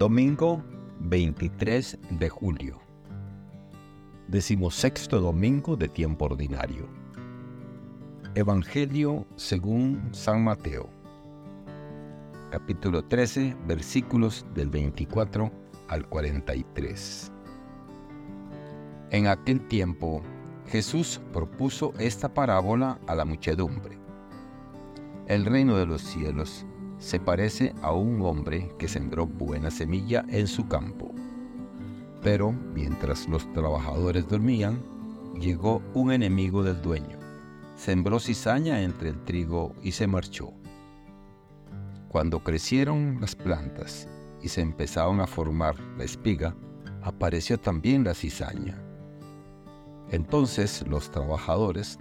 Domingo 23 de julio. Decimosexto domingo de tiempo ordinario. Evangelio según San Mateo. Capítulo 13, versículos del 24 al 43. En aquel tiempo, Jesús propuso esta parábola a la muchedumbre. El reino de los cielos se parece a un hombre que sembró buena semilla en su campo. Pero mientras los trabajadores dormían, llegó un enemigo del dueño, sembró cizaña entre el trigo y se marchó. Cuando crecieron las plantas y se empezaron a formar la espiga, apareció también la cizaña. Entonces los trabajadores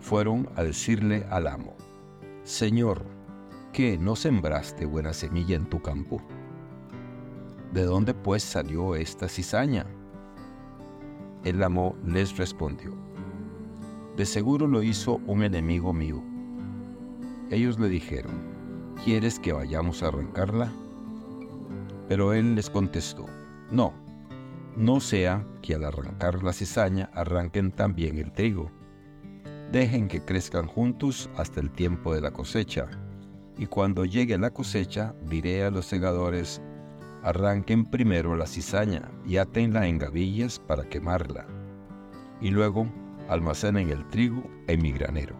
fueron a decirle al amo, Señor, qué no sembraste buena semilla en tu campo? ¿De dónde pues salió esta cizaña? El amo les respondió, de seguro lo hizo un enemigo mío. Ellos le dijeron, ¿quieres que vayamos a arrancarla? Pero él les contestó, no, no sea que al arrancar la cizaña arranquen también el trigo. Dejen que crezcan juntos hasta el tiempo de la cosecha y cuando llegue la cosecha diré a los segadores, arranquen primero la cizaña y atenla en gavillas para quemarla, y luego almacenen el trigo en mi granero.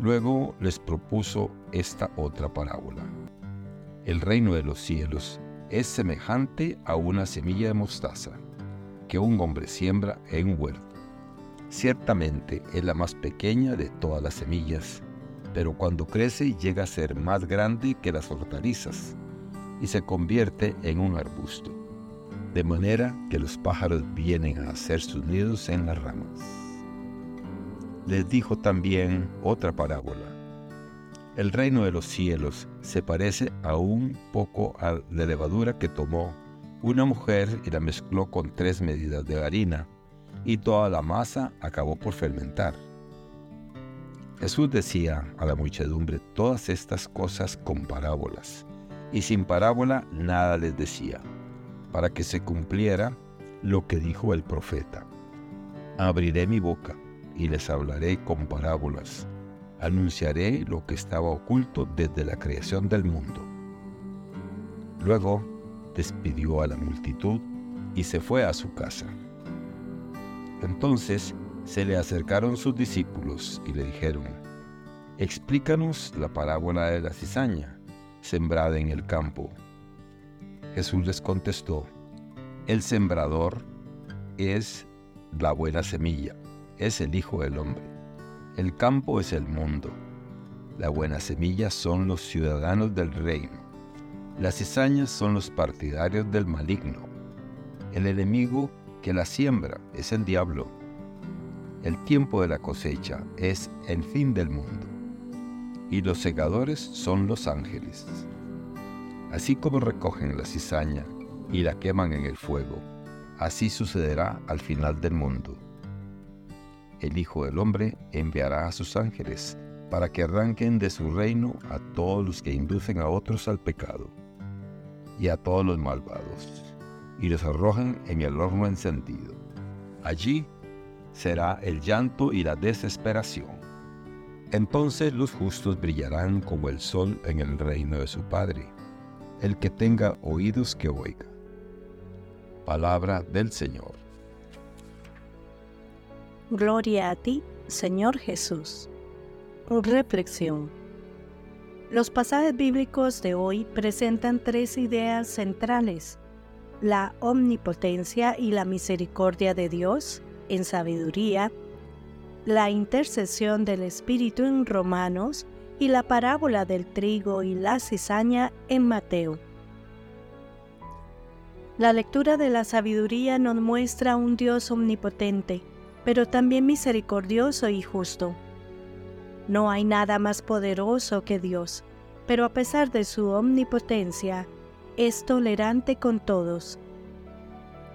Luego les propuso esta otra parábola. El reino de los cielos es semejante a una semilla de mostaza que un hombre siembra en un huerto. Ciertamente es la más pequeña de todas las semillas pero cuando crece llega a ser más grande que las hortalizas y se convierte en un arbusto, de manera que los pájaros vienen a hacer sus nidos en las ramas. Les dijo también otra parábola. El reino de los cielos se parece a un poco a la levadura que tomó una mujer y la mezcló con tres medidas de harina, y toda la masa acabó por fermentar. Jesús decía a la muchedumbre todas estas cosas con parábolas, y sin parábola nada les decía, para que se cumpliera lo que dijo el profeta. Abriré mi boca y les hablaré con parábolas, anunciaré lo que estaba oculto desde la creación del mundo. Luego despidió a la multitud y se fue a su casa. Entonces se le acercaron sus discípulos y le dijeron, explícanos la parábola de la cizaña sembrada en el campo. Jesús les contestó, el sembrador es la buena semilla, es el Hijo del Hombre. El campo es el mundo. La buena semilla son los ciudadanos del reino. Las cizañas son los partidarios del maligno. El enemigo que la siembra es el diablo el tiempo de la cosecha es el fin del mundo, y los segadores son los ángeles. Así como recogen la cizaña y la queman en el fuego, así sucederá al final del mundo. El Hijo del Hombre enviará a sus ángeles para que arranquen de su reino a todos los que inducen a otros al pecado y a todos los malvados, y los arrojan en el horno encendido. Allí será el llanto y la desesperación. Entonces los justos brillarán como el sol en el reino de su Padre. El que tenga oídos que oiga. Palabra del Señor. Gloria a ti, Señor Jesús. Reflexión. Los pasajes bíblicos de hoy presentan tres ideas centrales, la omnipotencia y la misericordia de Dios, en sabiduría, la intercesión del Espíritu en Romanos y la parábola del trigo y la cizaña en Mateo. La lectura de la sabiduría nos muestra un Dios omnipotente, pero también misericordioso y justo. No hay nada más poderoso que Dios, pero a pesar de su omnipotencia, es tolerante con todos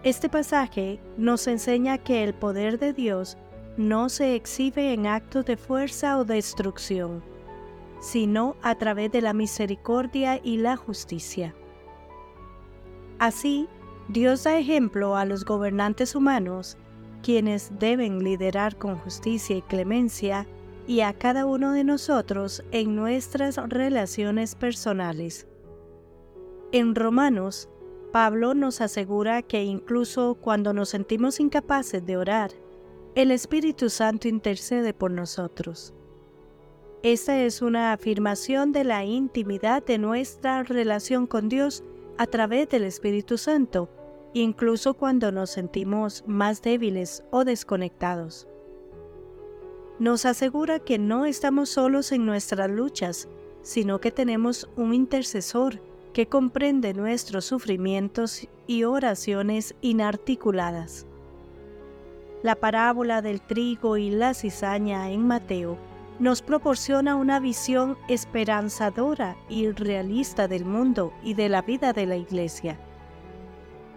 este pasaje nos enseña que el poder de Dios no se exhibe en actos de fuerza o destrucción, sino a través de la misericordia y la justicia. Así, Dios da ejemplo a los gobernantes humanos, quienes deben liderar con justicia y clemencia, y a cada uno de nosotros en nuestras relaciones personales. En Romanos, Pablo nos asegura que incluso cuando nos sentimos incapaces de orar, el Espíritu Santo intercede por nosotros. Esta es una afirmación de la intimidad de nuestra relación con Dios a través del Espíritu Santo, incluso cuando nos sentimos más débiles o desconectados. Nos asegura que no estamos solos en nuestras luchas, sino que tenemos un intercesor que comprende nuestros sufrimientos y oraciones inarticuladas. La parábola del trigo y la cizaña en Mateo nos proporciona una visión esperanzadora y realista del mundo y de la vida de la iglesia.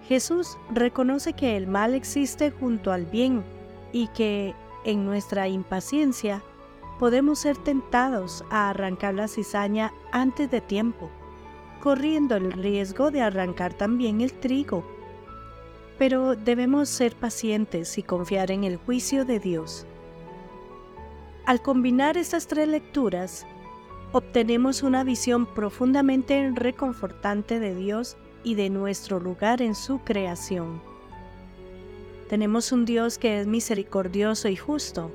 Jesús reconoce que el mal existe junto al bien y que, en nuestra impaciencia, podemos ser tentados a arrancar la cizaña antes de tiempo corriendo el riesgo de arrancar también el trigo. Pero debemos ser pacientes y confiar en el juicio de Dios. Al combinar estas tres lecturas, obtenemos una visión profundamente reconfortante de Dios y de nuestro lugar en su creación. Tenemos un Dios que es misericordioso y justo,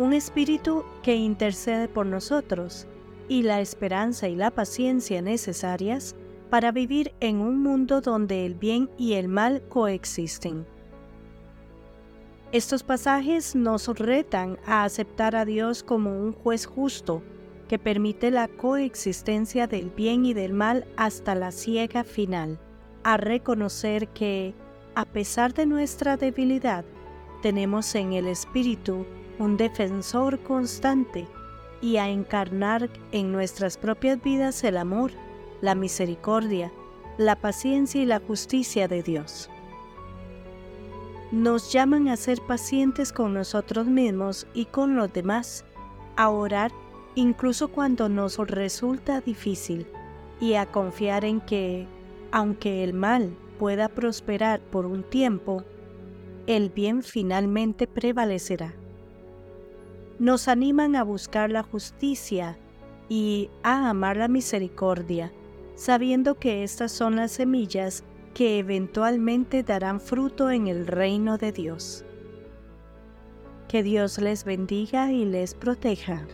un Espíritu que intercede por nosotros y la esperanza y la paciencia necesarias para vivir en un mundo donde el bien y el mal coexisten. Estos pasajes nos retan a aceptar a Dios como un juez justo que permite la coexistencia del bien y del mal hasta la ciega final, a reconocer que, a pesar de nuestra debilidad, tenemos en el Espíritu un defensor constante y a encarnar en nuestras propias vidas el amor, la misericordia, la paciencia y la justicia de Dios. Nos llaman a ser pacientes con nosotros mismos y con los demás, a orar incluso cuando nos resulta difícil y a confiar en que, aunque el mal pueda prosperar por un tiempo, el bien finalmente prevalecerá nos animan a buscar la justicia y a amar la misericordia, sabiendo que estas son las semillas que eventualmente darán fruto en el reino de Dios. Que Dios les bendiga y les proteja.